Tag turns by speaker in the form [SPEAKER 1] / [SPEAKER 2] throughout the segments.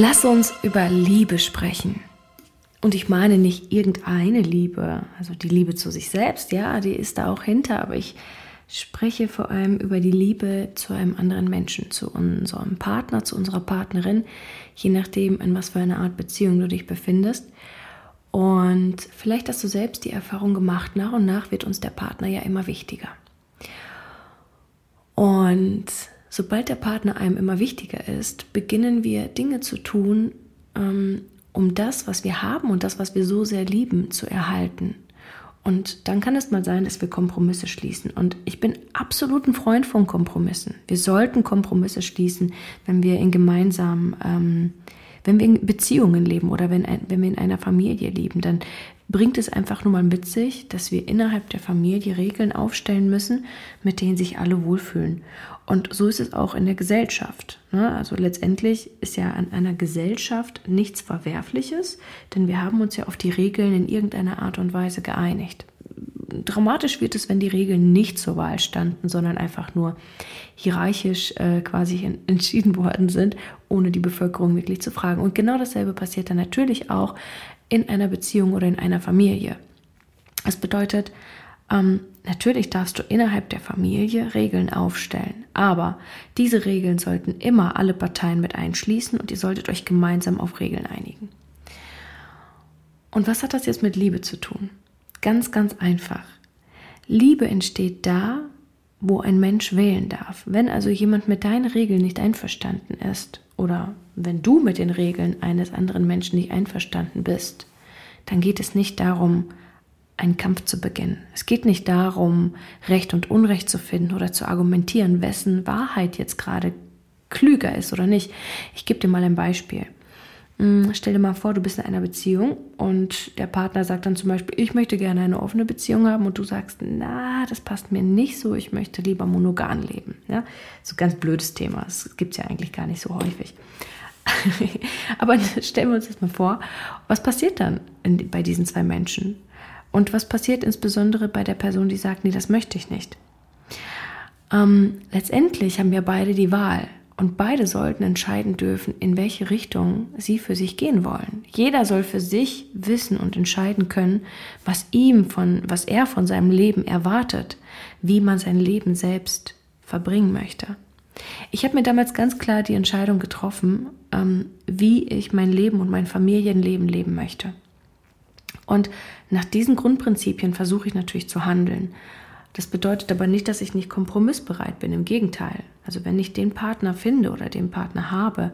[SPEAKER 1] Lass uns über Liebe sprechen. Und ich meine nicht irgendeine Liebe, also die Liebe zu sich selbst, ja, die ist da auch hinter, aber ich spreche vor allem über die Liebe zu einem anderen Menschen, zu unserem Partner, zu unserer Partnerin, je nachdem, in was für einer Art Beziehung du dich befindest. Und vielleicht hast du selbst die Erfahrung gemacht, nach und nach wird uns der Partner ja immer wichtiger. Und sobald der Partner einem immer wichtiger ist, beginnen wir Dinge zu tun, ähm, um das, was wir haben und das, was wir so sehr lieben, zu erhalten. Und dann kann es mal sein, dass wir Kompromisse schließen. Und ich bin absolut ein Freund von Kompromissen. Wir sollten Kompromisse schließen, wenn wir in gemeinsamen, ähm, wenn wir in Beziehungen leben oder wenn, wenn wir in einer Familie leben, dann bringt es einfach nur mal mit sich, dass wir innerhalb der Familie Regeln aufstellen müssen, mit denen sich alle wohlfühlen. Und so ist es auch in der Gesellschaft. Ne? Also letztendlich ist ja an einer Gesellschaft nichts Verwerfliches, denn wir haben uns ja auf die Regeln in irgendeiner Art und Weise geeinigt. Dramatisch wird es, wenn die Regeln nicht zur Wahl standen, sondern einfach nur hierarchisch äh, quasi entschieden worden sind, ohne die Bevölkerung wirklich zu fragen. Und genau dasselbe passiert dann natürlich auch in einer Beziehung oder in einer Familie. Das bedeutet, ähm, natürlich darfst du innerhalb der Familie Regeln aufstellen, aber diese Regeln sollten immer alle Parteien mit einschließen und ihr solltet euch gemeinsam auf Regeln einigen. Und was hat das jetzt mit Liebe zu tun? Ganz, ganz einfach. Liebe entsteht da, wo ein Mensch wählen darf. Wenn also jemand mit deinen Regeln nicht einverstanden ist oder wenn du mit den Regeln eines anderen Menschen nicht einverstanden bist, dann geht es nicht darum, einen Kampf zu beginnen. Es geht nicht darum, Recht und Unrecht zu finden oder zu argumentieren, wessen Wahrheit jetzt gerade klüger ist oder nicht. Ich gebe dir mal ein Beispiel. Hm, stell dir mal vor, du bist in einer Beziehung und der Partner sagt dann zum Beispiel, ich möchte gerne eine offene Beziehung haben und du sagst, na, das passt mir nicht so, ich möchte lieber monogam leben. Ja, so ein ganz blödes Thema, das gibt es ja eigentlich gar nicht so häufig. Aber stellen wir uns das mal vor, was passiert dann in, bei diesen zwei Menschen? Und was passiert insbesondere bei der Person, die sagt, nee, das möchte ich nicht? Ähm, letztendlich haben wir beide die Wahl und beide sollten entscheiden dürfen, in welche Richtung sie für sich gehen wollen. Jeder soll für sich wissen und entscheiden können, was ihm von, was er von seinem Leben erwartet, wie man sein Leben selbst verbringen möchte. Ich habe mir damals ganz klar die Entscheidung getroffen, ähm, wie ich mein Leben und mein Familienleben leben möchte. Und nach diesen Grundprinzipien versuche ich natürlich zu handeln. Das bedeutet aber nicht, dass ich nicht kompromissbereit bin. Im Gegenteil. Also wenn ich den Partner finde oder den Partner habe,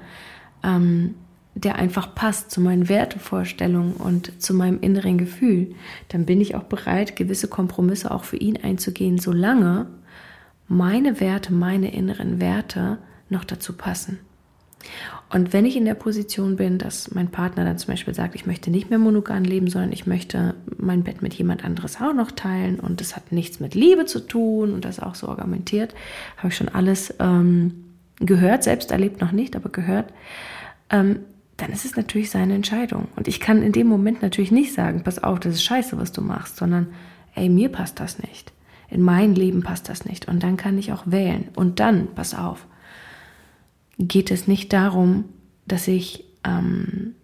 [SPEAKER 1] ähm, der einfach passt zu meinen Wertevorstellungen und zu meinem inneren Gefühl, dann bin ich auch bereit, gewisse Kompromisse auch für ihn einzugehen, solange meine Werte, meine inneren Werte noch dazu passen. Und wenn ich in der Position bin, dass mein Partner dann zum Beispiel sagt, ich möchte nicht mehr monogam leben, sondern ich möchte mein Bett mit jemand anderes auch noch teilen und das hat nichts mit Liebe zu tun und das auch so argumentiert, habe ich schon alles ähm, gehört, selbst erlebt noch nicht, aber gehört, ähm, dann ist es natürlich seine Entscheidung. Und ich kann in dem Moment natürlich nicht sagen, pass auf, das ist scheiße, was du machst, sondern ey, mir passt das nicht. In mein Leben passt das nicht. Und dann kann ich auch wählen. Und dann, pass auf, geht es nicht darum, dass ich, ähm,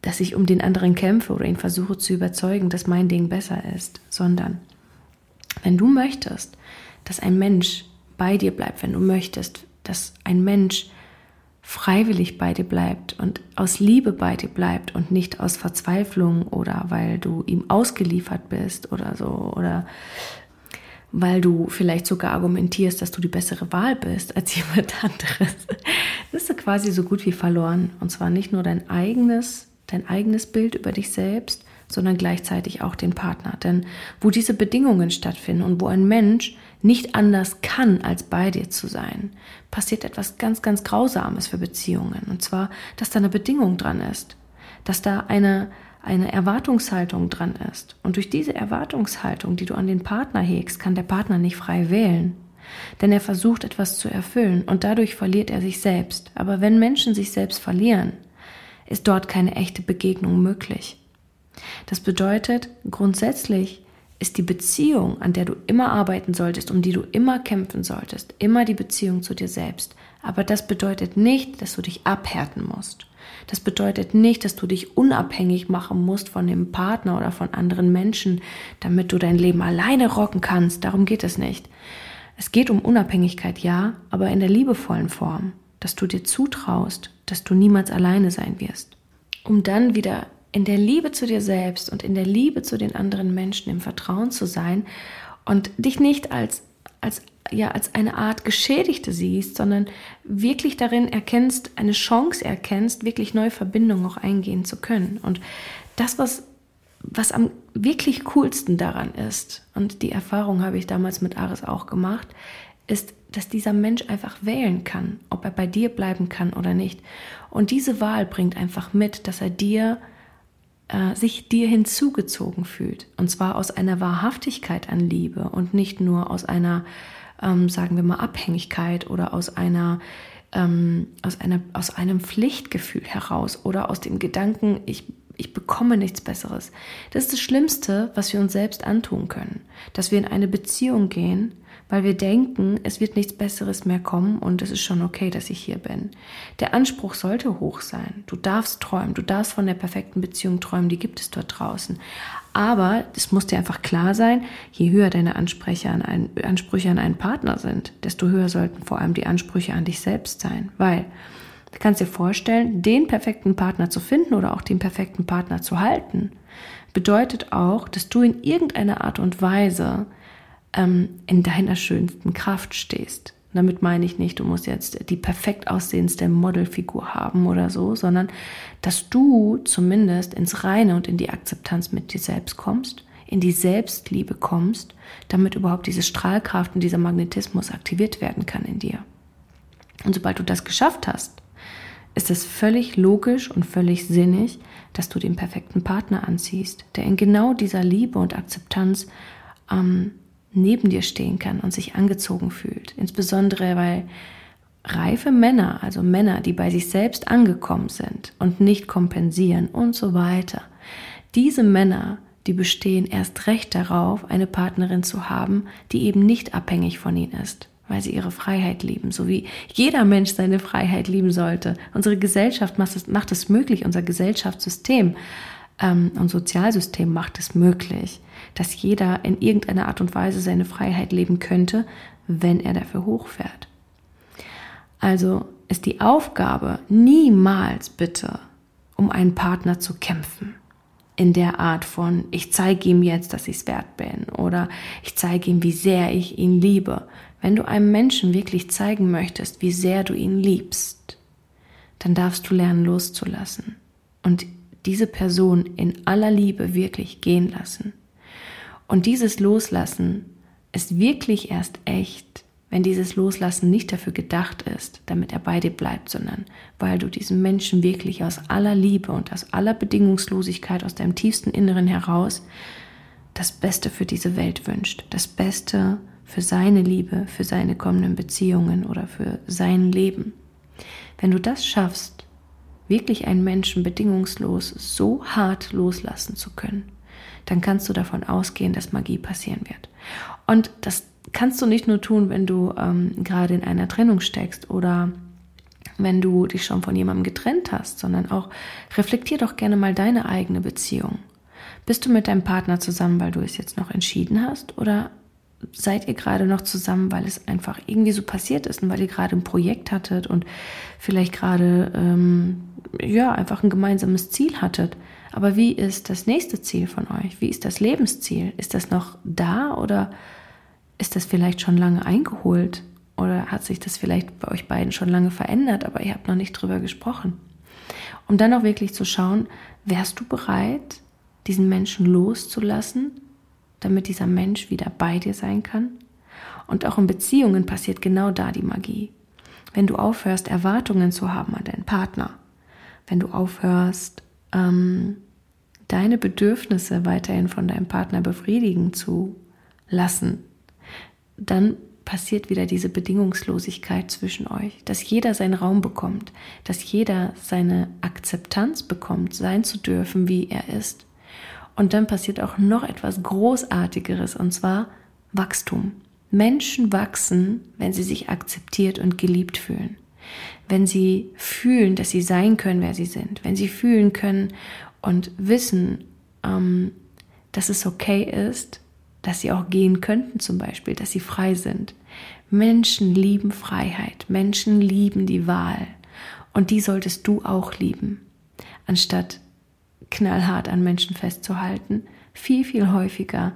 [SPEAKER 1] dass ich um den anderen kämpfe oder ihn versuche zu überzeugen, dass mein Ding besser ist, sondern wenn du möchtest, dass ein Mensch bei dir bleibt, wenn du möchtest, dass ein Mensch freiwillig bei dir bleibt und aus Liebe bei dir bleibt und nicht aus Verzweiflung oder weil du ihm ausgeliefert bist oder so oder weil du vielleicht sogar argumentierst, dass du die bessere Wahl bist als jemand anderes, bist du quasi so gut wie verloren. Und zwar nicht nur dein eigenes, dein eigenes Bild über dich selbst, sondern gleichzeitig auch den Partner. Denn wo diese Bedingungen stattfinden und wo ein Mensch nicht anders kann, als bei dir zu sein, passiert etwas ganz, ganz Grausames für Beziehungen. Und zwar, dass da eine Bedingung dran ist, dass da eine, eine Erwartungshaltung dran ist. Und durch diese Erwartungshaltung, die du an den Partner hegst, kann der Partner nicht frei wählen. Denn er versucht etwas zu erfüllen und dadurch verliert er sich selbst. Aber wenn Menschen sich selbst verlieren, ist dort keine echte Begegnung möglich. Das bedeutet, grundsätzlich ist die Beziehung, an der du immer arbeiten solltest, um die du immer kämpfen solltest, immer die Beziehung zu dir selbst. Aber das bedeutet nicht, dass du dich abhärten musst. Das bedeutet nicht, dass du dich unabhängig machen musst von dem Partner oder von anderen Menschen, damit du dein Leben alleine rocken kannst. Darum geht es nicht. Es geht um Unabhängigkeit, ja, aber in der liebevollen Form, dass du dir zutraust, dass du niemals alleine sein wirst. Um dann wieder in der Liebe zu dir selbst und in der Liebe zu den anderen Menschen im Vertrauen zu sein und dich nicht als, als, ja, als eine Art Geschädigte siehst, sondern wirklich darin erkennst, eine Chance erkennst, wirklich neue Verbindungen auch eingehen zu können. Und das, was, was am wirklich coolsten daran ist, und die Erfahrung habe ich damals mit Ares auch gemacht, ist, dass dieser Mensch einfach wählen kann, ob er bei dir bleiben kann oder nicht. Und diese Wahl bringt einfach mit, dass er dir äh, sich dir hinzugezogen fühlt. Und zwar aus einer Wahrhaftigkeit an Liebe und nicht nur aus einer, ähm, sagen wir mal, Abhängigkeit oder aus einer ähm, aus, einer, aus einem Pflichtgefühl heraus oder aus dem Gedanken, ich, ich bekomme nichts Besseres. Das ist das Schlimmste, was wir uns selbst antun können, dass wir in eine Beziehung gehen, weil wir denken, es wird nichts Besseres mehr kommen und es ist schon okay, dass ich hier bin. Der Anspruch sollte hoch sein. Du darfst träumen, du darfst von der perfekten Beziehung träumen, die gibt es dort draußen. Aber es muss dir einfach klar sein, je höher deine Ansprüche an, einen, Ansprüche an einen Partner sind, desto höher sollten vor allem die Ansprüche an dich selbst sein. Weil du kannst dir vorstellen, den perfekten Partner zu finden oder auch den perfekten Partner zu halten, bedeutet auch, dass du in irgendeiner Art und Weise ähm, in deiner schönsten Kraft stehst. Damit meine ich nicht, du musst jetzt die perfekt aussehendste Modelfigur haben oder so, sondern dass du zumindest ins Reine und in die Akzeptanz mit dir selbst kommst, in die Selbstliebe kommst, damit überhaupt diese Strahlkraft und dieser Magnetismus aktiviert werden kann in dir. Und sobald du das geschafft hast, ist es völlig logisch und völlig sinnig, dass du den perfekten Partner anziehst, der in genau dieser Liebe und Akzeptanz ähm, neben dir stehen kann und sich angezogen fühlt. Insbesondere weil reife Männer, also Männer, die bei sich selbst angekommen sind und nicht kompensieren und so weiter, diese Männer, die bestehen erst recht darauf, eine Partnerin zu haben, die eben nicht abhängig von ihnen ist, weil sie ihre Freiheit lieben, so wie jeder Mensch seine Freiheit lieben sollte. Unsere Gesellschaft macht es, macht es möglich, unser Gesellschaftssystem ähm, und Sozialsystem macht es möglich, dass jeder in irgendeiner Art und Weise seine Freiheit leben könnte, wenn er dafür hochfährt. Also ist die Aufgabe niemals bitte, um einen Partner zu kämpfen. In der Art von, ich zeige ihm jetzt, dass ich es wert bin oder ich zeige ihm, wie sehr ich ihn liebe. Wenn du einem Menschen wirklich zeigen möchtest, wie sehr du ihn liebst, dann darfst du lernen loszulassen und diese Person in aller Liebe wirklich gehen lassen. Und dieses Loslassen ist wirklich erst echt, wenn dieses Loslassen nicht dafür gedacht ist, damit er bei dir bleibt, sondern weil du diesem Menschen wirklich aus aller Liebe und aus aller Bedingungslosigkeit, aus deinem tiefsten Inneren heraus das Beste für diese Welt wünscht, das Beste für seine Liebe, für seine kommenden Beziehungen oder für sein Leben. Wenn du das schaffst, wirklich einen Menschen bedingungslos so hart loslassen zu können, dann kannst du davon ausgehen, dass Magie passieren wird. Und das kannst du nicht nur tun, wenn du ähm, gerade in einer Trennung steckst oder wenn du dich schon von jemandem getrennt hast, sondern auch reflektier doch gerne mal deine eigene Beziehung. Bist du mit deinem Partner zusammen, weil du es jetzt noch entschieden hast oder seid ihr gerade noch zusammen, weil es einfach irgendwie so passiert ist und weil ihr gerade ein Projekt hattet und vielleicht gerade ähm, ja einfach ein gemeinsames Ziel hattet? Aber wie ist das nächste Ziel von euch? Wie ist das Lebensziel? Ist das noch da oder ist das vielleicht schon lange eingeholt? Oder hat sich das vielleicht bei euch beiden schon lange verändert, aber ihr habt noch nicht drüber gesprochen? Um dann auch wirklich zu schauen, wärst du bereit, diesen Menschen loszulassen, damit dieser Mensch wieder bei dir sein kann? Und auch in Beziehungen passiert genau da die Magie. Wenn du aufhörst, Erwartungen zu haben an deinen Partner, wenn du aufhörst, ähm, deine Bedürfnisse weiterhin von deinem Partner befriedigen zu lassen, dann passiert wieder diese Bedingungslosigkeit zwischen euch, dass jeder seinen Raum bekommt, dass jeder seine Akzeptanz bekommt, sein zu dürfen, wie er ist. Und dann passiert auch noch etwas Großartigeres, und zwar Wachstum. Menschen wachsen, wenn sie sich akzeptiert und geliebt fühlen. Wenn sie fühlen, dass sie sein können, wer sie sind. Wenn sie fühlen können und wissen, ähm, dass es okay ist, dass sie auch gehen könnten zum Beispiel, dass sie frei sind. Menschen lieben Freiheit. Menschen lieben die Wahl. Und die solltest du auch lieben. Anstatt knallhart an Menschen festzuhalten, viel, viel häufiger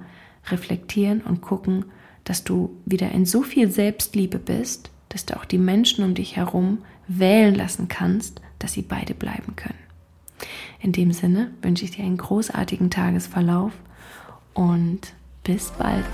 [SPEAKER 1] reflektieren und gucken, dass du wieder in so viel Selbstliebe bist, dass du auch die Menschen um dich herum wählen lassen kannst, dass sie beide bleiben können. In dem Sinne wünsche ich dir einen großartigen Tagesverlauf und bis bald.